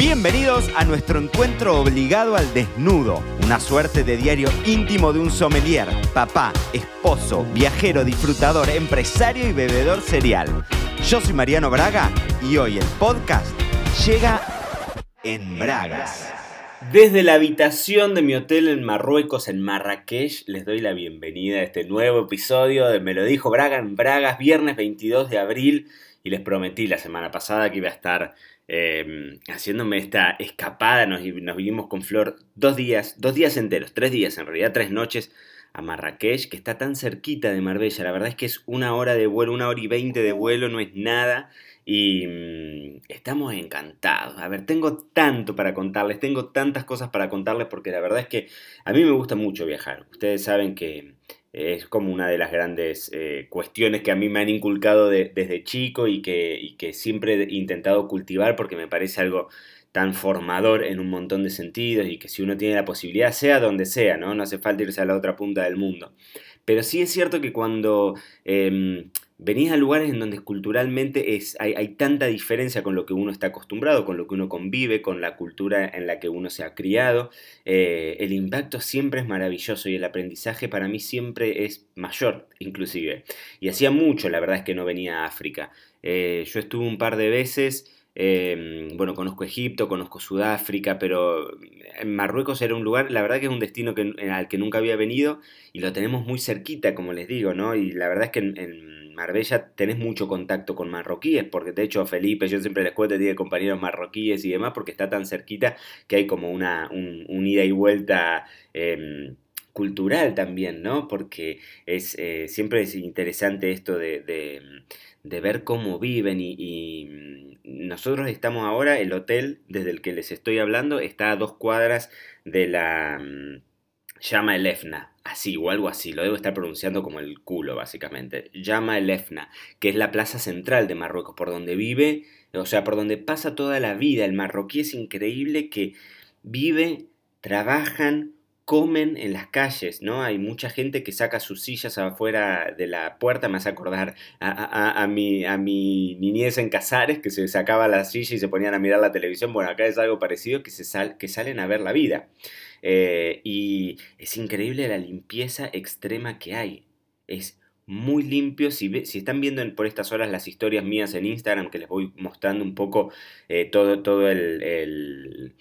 Bienvenidos a nuestro encuentro obligado al desnudo, una suerte de diario íntimo de un sommelier, papá, esposo, viajero, disfrutador, empresario y bebedor serial. Yo soy Mariano Braga y hoy el podcast llega en Bragas. Desde la habitación de mi hotel en Marruecos, en Marrakech, les doy la bienvenida a este nuevo episodio de Me lo dijo Braga en Bragas, viernes 22 de abril. Y les prometí la semana pasada que iba a estar eh, haciéndome esta escapada. Nos, nos vinimos con Flor dos días, dos días enteros, tres días en realidad, tres noches a Marrakech, que está tan cerquita de Marbella. La verdad es que es una hora de vuelo, una hora y veinte de vuelo, no es nada. Y mm, estamos encantados. A ver, tengo tanto para contarles, tengo tantas cosas para contarles porque la verdad es que a mí me gusta mucho viajar. Ustedes saben que es como una de las grandes eh, cuestiones que a mí me han inculcado desde chico y que, y que siempre he intentado cultivar porque me parece algo tan formador en un montón de sentidos y que si uno tiene la posibilidad, sea donde sea, ¿no? No hace falta irse a la otra punta del mundo. Pero sí es cierto que cuando em, venís a lugares en donde culturalmente es, hay, tanta diferencia con lo que uno está acostumbrado, con lo que uno convive, con la cultura en la que uno se ha criado, eh, el impacto siempre es maravilloso y el aprendizaje para mí siempre es mayor, inclusive. Y hacía mucho, la verdad es que no venía a África. Eh, yo estuve un par de veces Em, bueno, conozco Egipto, conozco Sudáfrica, pero en Marruecos era un lugar, la verdad que es un destino al que nunca había venido y lo tenemos muy cerquita, como les digo, ¿no? Y la verdad es que en, Marbella tenés mucho contacto con marroquíes, porque de hecho Felipe, yo siempre les cuento, tiene compañeros marroquíes y demás, porque está tan cerquita que hay como una un, ida y vuelta. Em, cultural también, ¿no? Porque es, eh, siempre es interesante esto de ver cómo viven y, mm, nosotros estamos ahora, el hotel desde el que les estoy hablando está a dos cuadras de la mm, Llama Elefna, así o algo así, lo debo estar pronunciando como el culo básicamente, Llama Elefna, que es la plaza central de Marruecos, por donde vive, o sea, por donde pasa toda la vida, el marroquí es increíble que vive, trabajan, comen en las calles, ¿no? Hay mucha gente que saca sus sillas afuera de la puerta, me hace acordar a, mi, a mi niñez en Casares, que se sacaba la silla y se ponían a mirar la televisión. Bueno, acá es algo parecido, que, se sal, que salen a ver la vida. Eh, y es increíble la limpieza extrema que hay. Es muy limpio. Si, si, están viendo por estas horas las historias mías en Instagram, que les voy mostrando un poco eh, todo, todo el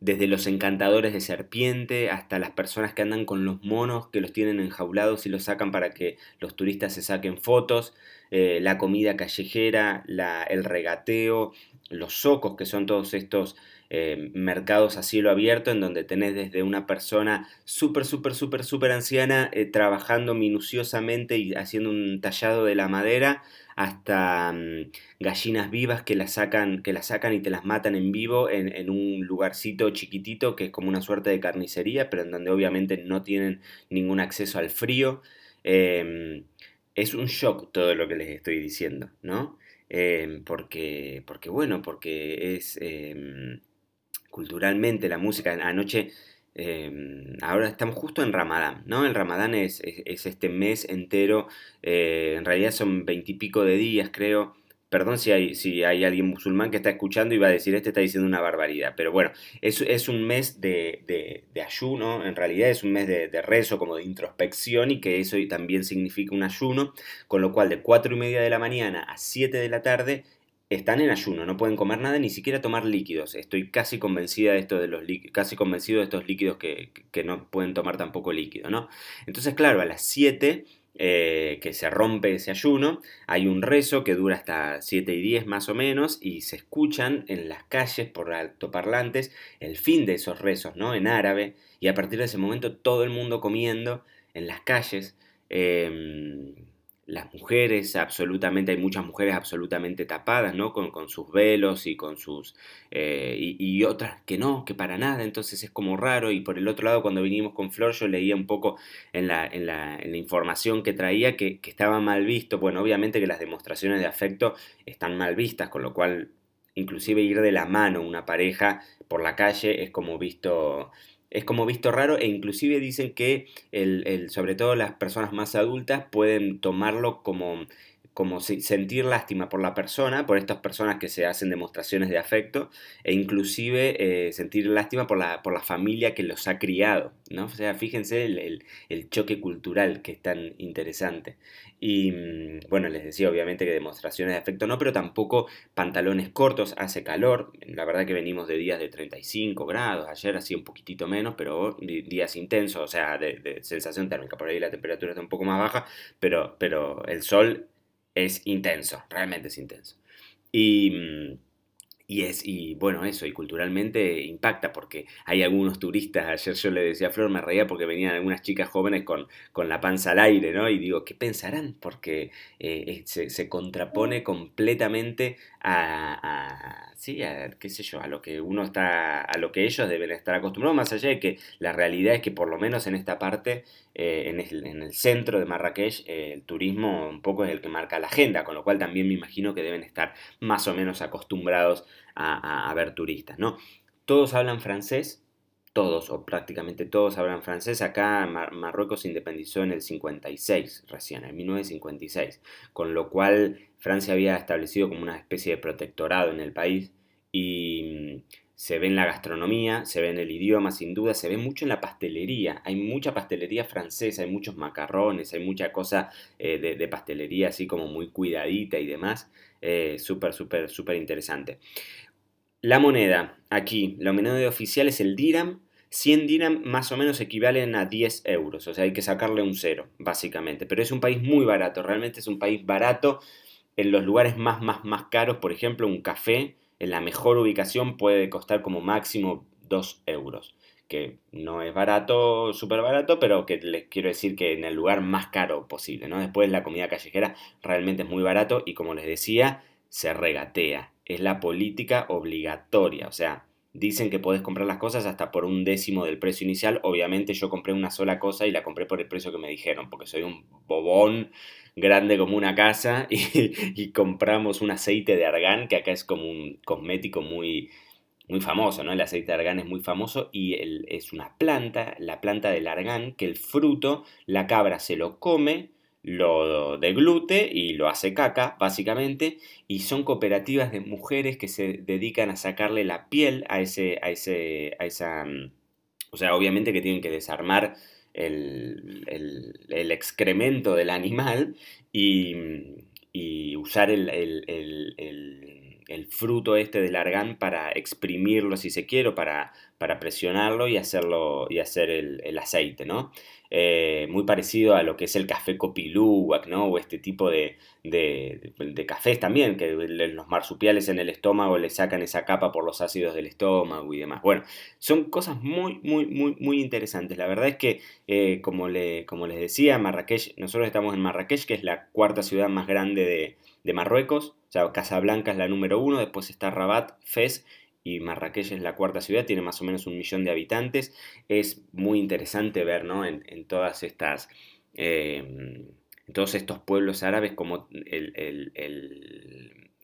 desde los encantadores de serpiente hasta las personas que andan con los monos que los tienen enjaulados y los sacan para que los turistas se saquen fotos, eh, la comida callejera, el regateo, los socos, que son todos estos eh, mercados a cielo abierto en donde tenés desde una persona súper, súper, súper, súper anciana eh, trabajando minuciosamente y haciendo un tallado de la madera hasta mm, gallinas vivas que las sacan, sacan y te las matan en vivo en, un lugarcito chiquitito que es como una suerte de carnicería, pero en donde obviamente no tienen ningún acceso al frío. Em, es un shock todo lo que les estoy diciendo, ¿no? Em, porque, porque, bueno, porque es em, culturalmente la música. Anoche Em, ahora estamos justo en Ramadán, ¿no? El Ramadán es, este mes entero, eh, en realidad son veintipico de días, creo. Perdón si hay, si hay alguien musulmán que está escuchando y va a decir, este está diciendo una barbaridad. Pero bueno, es, es un mes de, ayuno, en realidad es un mes de, rezo, como de introspección, y que eso también significa un ayuno, con lo cual de cuatro y media de la mañana a 7 de la tarde están en ayuno, no pueden comer nada, ni siquiera tomar líquidos. Estoy casi convencida de esto de los casi convencido de estos líquidos que, no pueden tomar tampoco líquido, ¿no? Entonces, claro, a las 7 eh, que se rompe ese ayuno, hay un rezo que dura hasta 7 y 10 más o menos, y se escuchan en las calles por altoparlantes el fin de esos rezos, ¿no? En árabe, y a partir de ese momento todo el mundo comiendo en las calles. Em, las mujeres absolutamente, hay muchas mujeres absolutamente tapadas, ¿no? Con, sus velos y con sus... Eh, y, otras que no, que para nada, entonces es como raro. Y por el otro lado, cuando vinimos con Flor, yo leía un poco en la, en la, en la información que traía que, que, estaba mal visto. Bueno, obviamente que las demostraciones de afecto están mal vistas, con lo cual inclusive ir de la mano una pareja por la calle es como visto es como visto raro e inclusive dicen que el, sobre todo las personas más adultas pueden tomarlo como como sentir lástima por la persona, por estas personas que se hacen demostraciones de afecto, e inclusive eh, sentir lástima por la, por la familia que los ha criado, ¿no? O sea, fíjense el, el, choque cultural que es tan interesante. Y mm, bueno, les decía obviamente que demostraciones de afecto no, pero tampoco pantalones cortos, hace calor, la verdad que venimos de días de 35 grados, ayer hacía un poquitito menos, pero días intensos, o sea, de, de sensación térmica, por ahí la temperatura está un poco más baja, pero, pero el sol es intenso, realmente es intenso. Y, mm, y es, y bueno, eso, y culturalmente impacta porque hay algunos turistas, ayer yo le decía a Flor, me reía porque venían algunas chicas jóvenes con, con la panza al aire, ¿no? Y digo, ¿qué pensarán? Porque eh, se, contrapone completamente a, sí, a, qué sé yo, a lo que uno está, a lo que ellos deben estar acostumbrados, más allá de que la realidad es que por lo menos en esta parte, eh, en, el, en, el, centro de Marrakech, eh, el turismo un poco es el que marca la agenda, con lo cual también me imagino que deben estar más o menos acostumbrados a, ver turistas, ¿no? Todos hablan francés, todos o prácticamente todos hablan francés. Acá Marruecos se independizó en el 56, recién, en 1956, con lo cual Francia había establecido como una especie de protectorado en el país y mm, se ve en la gastronomía, se ve en el idioma, sin duda, se ve mucho en la pastelería. Hay mucha pastelería francesa, hay muchos macarrones, hay mucha cosa eh, de, pastelería así como muy cuidadita y demás. Eh, súper, súper, súper interesante. La moneda, aquí, la moneda oficial es el dirham. 100 dirham más o menos equivalen a 10 euros, o sea, hay que sacarle un cero, básicamente. Pero es un país muy barato, realmente es un país barato. En los lugares más, más, más caros, por ejemplo, un café en la mejor ubicación puede costar como máximo 2 euros. Que no es barato, súper barato, pero que les quiero decir que en el lugar más caro posible, ¿no? Después la comida callejera realmente es muy barato y como les decía, se regatea es la política obligatoria. O sea, dicen que podés comprar las cosas hasta por un décimo del precio inicial. Obviamente yo compré una sola cosa y la compré por el precio que me dijeron, porque soy un bobón grande como una casa y, compramos un aceite de argán, que acá es como un cosmético muy, muy famoso, ¿no? El aceite de argán es muy famoso y es una planta, la planta del argán, que el fruto, la cabra se lo come lo deglute y lo hace caca, básicamente, y son cooperativas de mujeres que se dedican a sacarle la piel a ese, a ese, a esa, mm, o sea, obviamente que tienen que desarmar el, el, excremento del animal y, y usar el, fruto este del argán para exprimirlo si se quiere, para, para presionarlo y hacerlo y hacer el, aceite, ¿no? Eh, muy parecido a lo que es el café copiluwak, ¿no? O este tipo de, de, cafés también, que los marsupiales en el estómago le sacan esa capa por los ácidos del estómago y demás. Bueno, son cosas muy, muy, muy, muy interesantes. La verdad es que, eh, como, le, como les decía, Marrakech, nosotros estamos en Marrakech, que es la cuarta ciudad más grande de, de Marruecos. O sea, Casablanca es la número uno, después está Rabat, Fez y Marrakech es la cuarta ciudad, tiene más o menos un millón de habitantes. Es muy interesante ver ¿no? en, todas estas... Em, en todos estos pueblos árabes como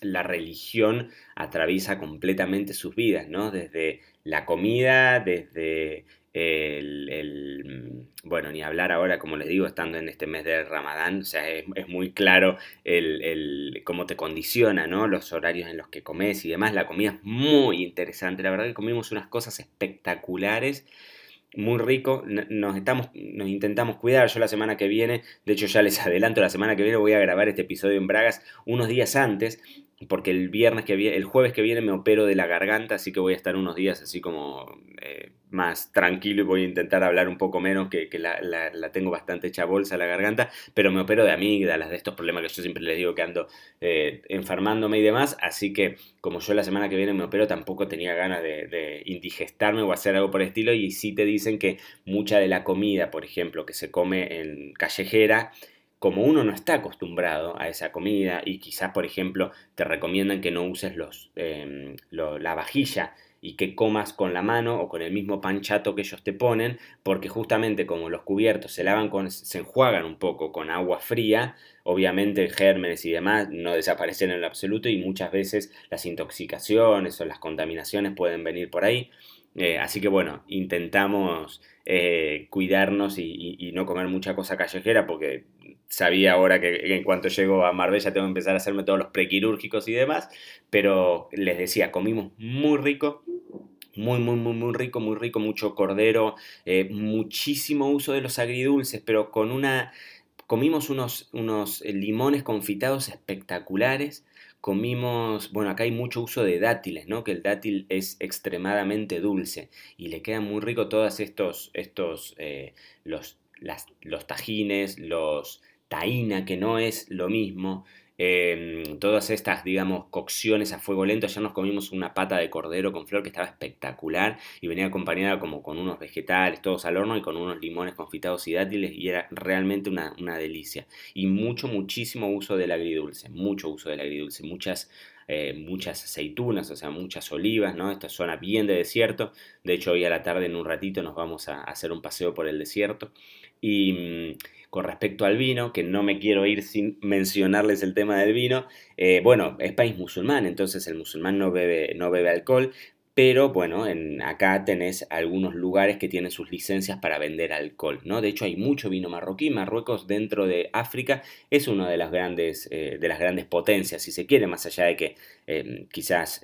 la religión atraviesa completamente sus vidas, ¿no? Desde la comida, desde el, bueno, ni hablar ahora, como les digo, estando en este mes de Ramadán, o sea, es, muy claro el, cómo te condiciona, ¿no? Los horarios en los que comes y demás. La comida es muy interesante, la verdad que comimos unas cosas espectaculares muy rico. Nos, estamos, nos intentamos cuidar. Yo la semana que viene, de hecho ya les adelanto, la semana que viene voy a grabar este episodio en Bragas unos días antes porque el viernes que viene, el jueves que viene me opero de la garganta, así que voy a estar unos días así como eh, más tranquilo y voy a intentar hablar un poco menos, que, la, tengo bastante hecha bolsa la garganta, pero me opero de amígdalas, de estos problemas que yo siempre les digo que ando eh, enfermándome y demás, así que como yo la semana que viene me opero tampoco tenía ganas de, de indigestarme o hacer algo por el estilo y sí te dicen que mucha de la comida, por ejemplo, que se come en callejera, como uno no está acostumbrado a esa comida y quizás, por ejemplo, te recomiendan que no uses los, em, la vajilla y que comas con la mano o con el mismo panchato que ellos te ponen, porque justamente como los cubiertos se lavan con, se enjuagan un poco con agua fría, obviamente gérmenes y demás no desaparecen en lo absoluto y muchas veces las intoxicaciones o las contaminaciones pueden venir por ahí. Eh, así que bueno, intentamos eh, cuidarnos y, no comer mucha cosa callejera porque sabía ahora que en cuanto llego a Marbella tengo que empezar a hacerme todos los prequirúrgicos y demás, pero les decía, comimos muy rico, muy, muy, muy, muy rico, muy rico, mucho cordero, eh, muchísimo uso de los agridulces, pero con una... Comimos unos, unos limones confitados espectaculares, comimos, bueno, acá hay mucho uso de dátiles, ¿no? Que el dátil es extremadamente dulce y le quedan muy rico todos estos, estos, eh, los, los tajines, los que no es lo mismo, Em, todas estas, digamos, cocciones a fuego lento. Ayer nos comimos una pata de cordero con flor que estaba espectacular y venía acompañada como con unos vegetales, todos al horno y con unos limones confitados y dátiles y era realmente una, delicia. Y mucho, muchísimo uso del agridulce, mucho uso del agridulce, muchas... Eh, muchas aceitunas, o sea, muchas olivas, ¿no? Esta zona bien de desierto. De hecho, hoy a la tarde, en un ratito, nos vamos a hacer un paseo por el desierto. Y, mm, con respecto al vino, que no me quiero ir sin mencionarles el tema del vino, eh, bueno, es país musulmán, entonces el musulmán no bebe, no bebe alcohol, pero bueno, en, acá tenés algunos lugares que tienen sus licencias para vender alcohol, ¿no? De hecho hay mucho vino marroquí, Marruecos dentro de África es una de las grandes, eh, de las grandes potencias, si se quiere, más allá de que eh, quizás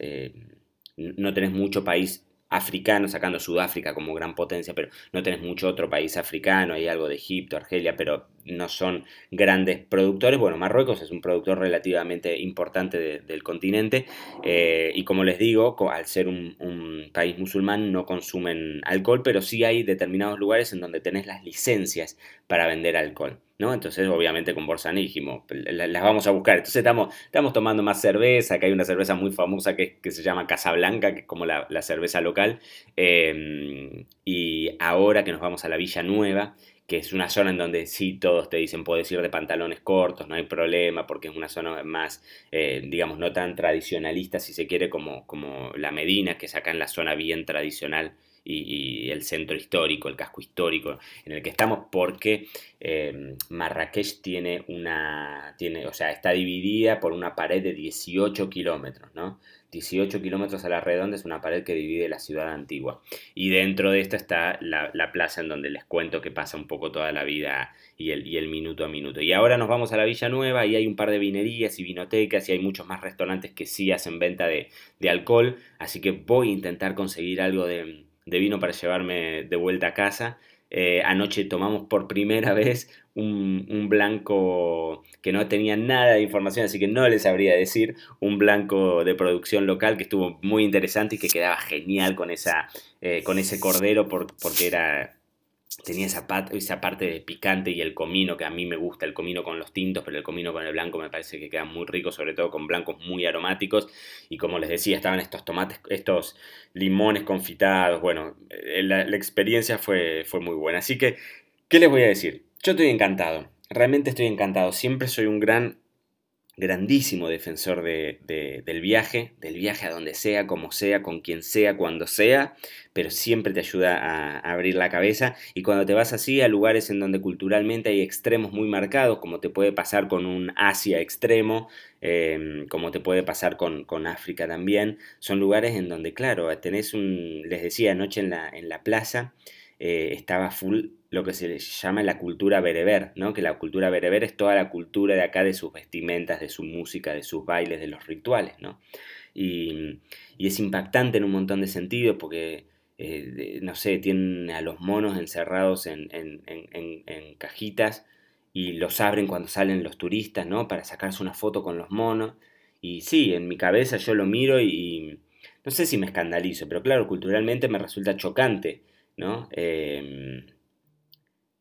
no tenés mucho país africano, sacando Sudáfrica como gran potencia, pero no tenés mucho otro país africano, hay algo de Egipto, Argelia, pero no son grandes productores. Bueno, Marruecos es un productor relativamente importante del continente eh, y como les digo, al ser un, país musulmán no consumen alcohol, pero sí hay determinados lugares en donde tenés las licencias para vender alcohol. ¿no? Entonces, obviamente, con Borsanígimo, las vamos a buscar. Entonces, estamos, estamos tomando más cerveza, que hay una cerveza muy famosa que, que se llama Casablanca, que es como la, cerveza local. Eh, y ahora que nos vamos a la Villa Nueva, que es una zona en donde sí todos te dicen puedes ir de pantalones cortos, no hay problema, porque es una zona más, eh, digamos, no tan tradicionalista, si se quiere, como, como la Medina, que en la zona bien tradicional y, el centro histórico, el casco histórico en el que estamos, porque eh, Marrakech tiene una, tiene, o sea, está dividida por una pared de 18 kilómetros, ¿no? 18 kilómetros a la redonda es una pared que divide la ciudad antigua. Y dentro de esta está la, plaza en donde les cuento que pasa un poco toda la vida y el, y el, minuto a minuto. Y ahora nos vamos a la Villa Nueva y hay un par de vinerías y vinotecas y hay muchos más restaurantes que sí hacen venta de, alcohol. Así que voy a intentar conseguir algo de, de vino para llevarme de vuelta a casa. Eh, anoche tomamos por primera vez un, blanco que no tenía nada de información, así que no les sabría decir, un blanco de producción local que estuvo muy interesante y que quedaba genial con, esa, eh, con ese cordero porque era tenía esa, esa parte de picante y el comino, que a mí me gusta el comino con los tintos, pero el comino con el blanco me parece que queda muy rico, sobre todo con blancos muy aromáticos. Y como les decía, estaban estos tomates, estos limones confitados. Bueno, eh, la, la experiencia fue, fue muy buena. Así que, ¿qué les voy a decir? Yo estoy encantado, realmente estoy encantado. Siempre soy un gran grandísimo defensor de, del viaje, del viaje a donde sea, como sea, con quien sea, cuando sea, pero siempre te ayuda a, abrir la cabeza. Y cuando te vas así a lugares en donde culturalmente hay extremos muy marcados, como te puede pasar con un Asia extremo, em, como te puede pasar con, con, África también, son lugares en donde, claro, tenés un, les decía anoche en la, en la plaza, eh, estaba full lo que se llama la cultura bereber, ¿no? que la cultura bereber es toda la cultura de acá, de sus vestimentas, de su música, de sus bailes, de los rituales. ¿no? Y, es impactante en un montón de sentidos porque, eh, no sé, tienen a los monos encerrados en, cajitas y los abren cuando salen los turistas, ¿no? Para sacarse una foto con los monos. Y sí, en mi cabeza yo lo miro y no sé si me escandalizo, pero claro, culturalmente me resulta chocante ¿no? Em,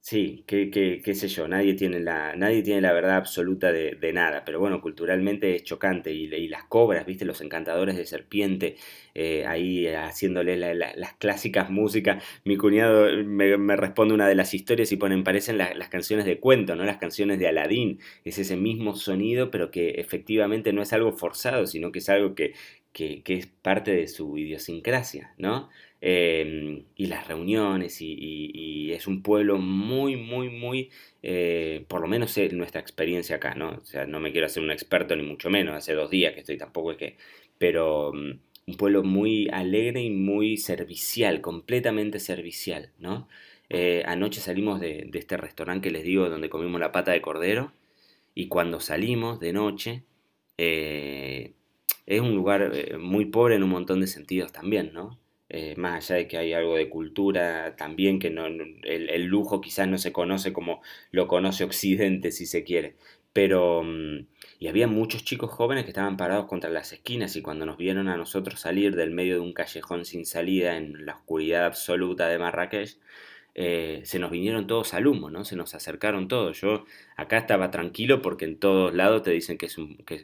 sí, qué, qué, sé yo, nadie tiene la, nadie tiene la verdad absoluta de, nada, pero bueno, culturalmente es chocante y, las cobras, viste, los encantadores de serpiente, eh, ahí haciéndole las clásicas músicas, mi cuñado me, responde una de las historias y ponen, parecen las canciones de cuento, ¿no? Las canciones de Aladín, es ese mismo sonido, pero que efectivamente no es algo forzado, sino que es algo que, que, que es parte de su idiosincrasia, ¿no? Em, y las reuniones, y, es un pueblo muy, muy, muy, eh, por lo menos es nuestra experiencia acá, ¿no? O sea, no me quiero hacer un experto ni mucho menos, hace dos días que estoy, tampoco es que, pero mm, un pueblo muy alegre y muy servicial, completamente servicial, ¿no? Eh, anoche salimos de, este restaurante que les digo, donde comimos la pata de cordero, y cuando salimos de noche, eh, es un lugar muy pobre en un montón de sentidos también, ¿no? Más allá de que hay algo de cultura también, que no, el, lujo quizás no se conoce como lo conoce Occidente, si se quiere, pero... Mm, y había muchos chicos jóvenes que estaban parados contra las esquinas y cuando nos vieron a nosotros salir del medio de un callejón sin salida en la oscuridad absoluta de Marrakech, eh, se nos vinieron todos al humo, ¿no? Se nos acercaron todos. Yo acá estaba tranquilo porque en todos lados te dicen que es,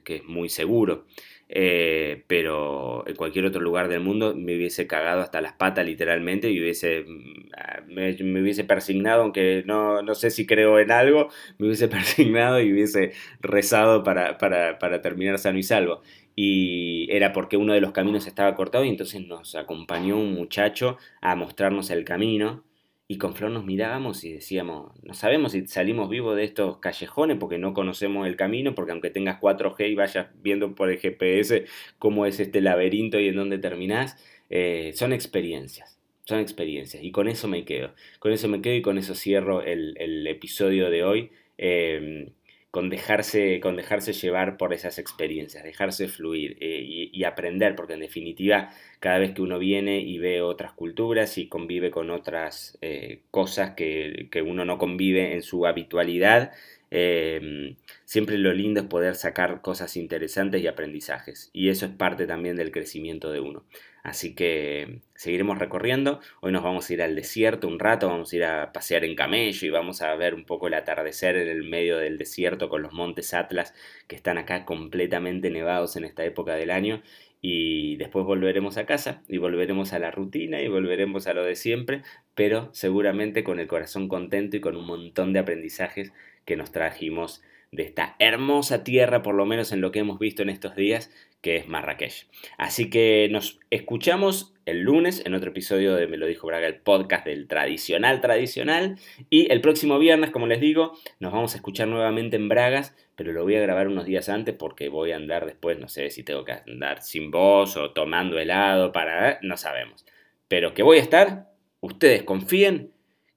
que, es muy seguro. Eh, pero en cualquier otro lugar del mundo me hubiese cagado hasta las patas literalmente y hubiese, mm, me, hubiese persignado, aunque no, no, sé si creo en algo, me hubiese persignado y hubiese rezado para, para, para terminar sano y salvo. Y era porque uno de los caminos estaba cortado y entonces nos acompañó un muchacho a mostrarnos el camino y con Flor nos mirábamos y decíamos, no sabemos si salimos vivos de estos callejones porque no conocemos el camino, porque aunque tengas 4G y vayas viendo por el GPS cómo es este laberinto y en dónde terminás, eh, son experiencias, son experiencias. Y con eso me quedo, con eso me quedo y con eso cierro el, el episodio de hoy. Eh, con dejarse, con dejarse llevar por esas experiencias, dejarse fluir eh, y, aprender, porque en definitiva cada vez que uno viene y ve otras culturas y convive con otras eh, cosas que, uno no convive en su habitualidad, em, siempre lo lindo es poder sacar cosas interesantes y aprendizajes. Y eso es parte también del crecimiento de uno. Así que seguiremos recorriendo. Hoy nos vamos a ir al desierto un rato, vamos a ir a pasear en camello y vamos a ver un poco el atardecer en el medio del desierto con los montes Atlas que están acá completamente nevados en esta época del año. Y después volveremos a casa y volveremos a la rutina y volveremos a lo de siempre, pero seguramente con el corazón contento y con un montón de aprendizajes que nos trajimos de esta hermosa tierra, por lo menos en lo que hemos visto en estos días, que es Marrakech. Así que nos escuchamos el lunes en otro episodio de Me lo dijo Braga, el podcast del tradicional tradicional. Y el próximo viernes, como les digo, nos vamos a escuchar nuevamente en Bragas, pero lo voy a grabar unos días antes porque voy a andar después, no sé si tengo que andar sin voz o tomando helado para... no sabemos. Pero que voy a estar, ustedes confíen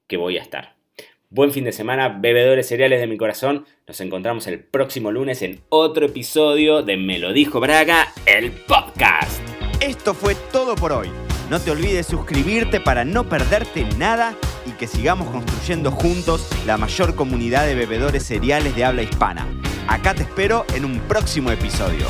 que voy a estar. Buen fin de semana, bebedores cereales de mi corazón. Nos encontramos el próximo lunes en otro episodio de Me lo dijo Braga, el podcast. Esto fue todo por hoy. No te olvides suscribirte para no perderte nada y que sigamos construyendo juntos la mayor comunidad de bebedores cereales de habla hispana. Acá te espero en un próximo episodio.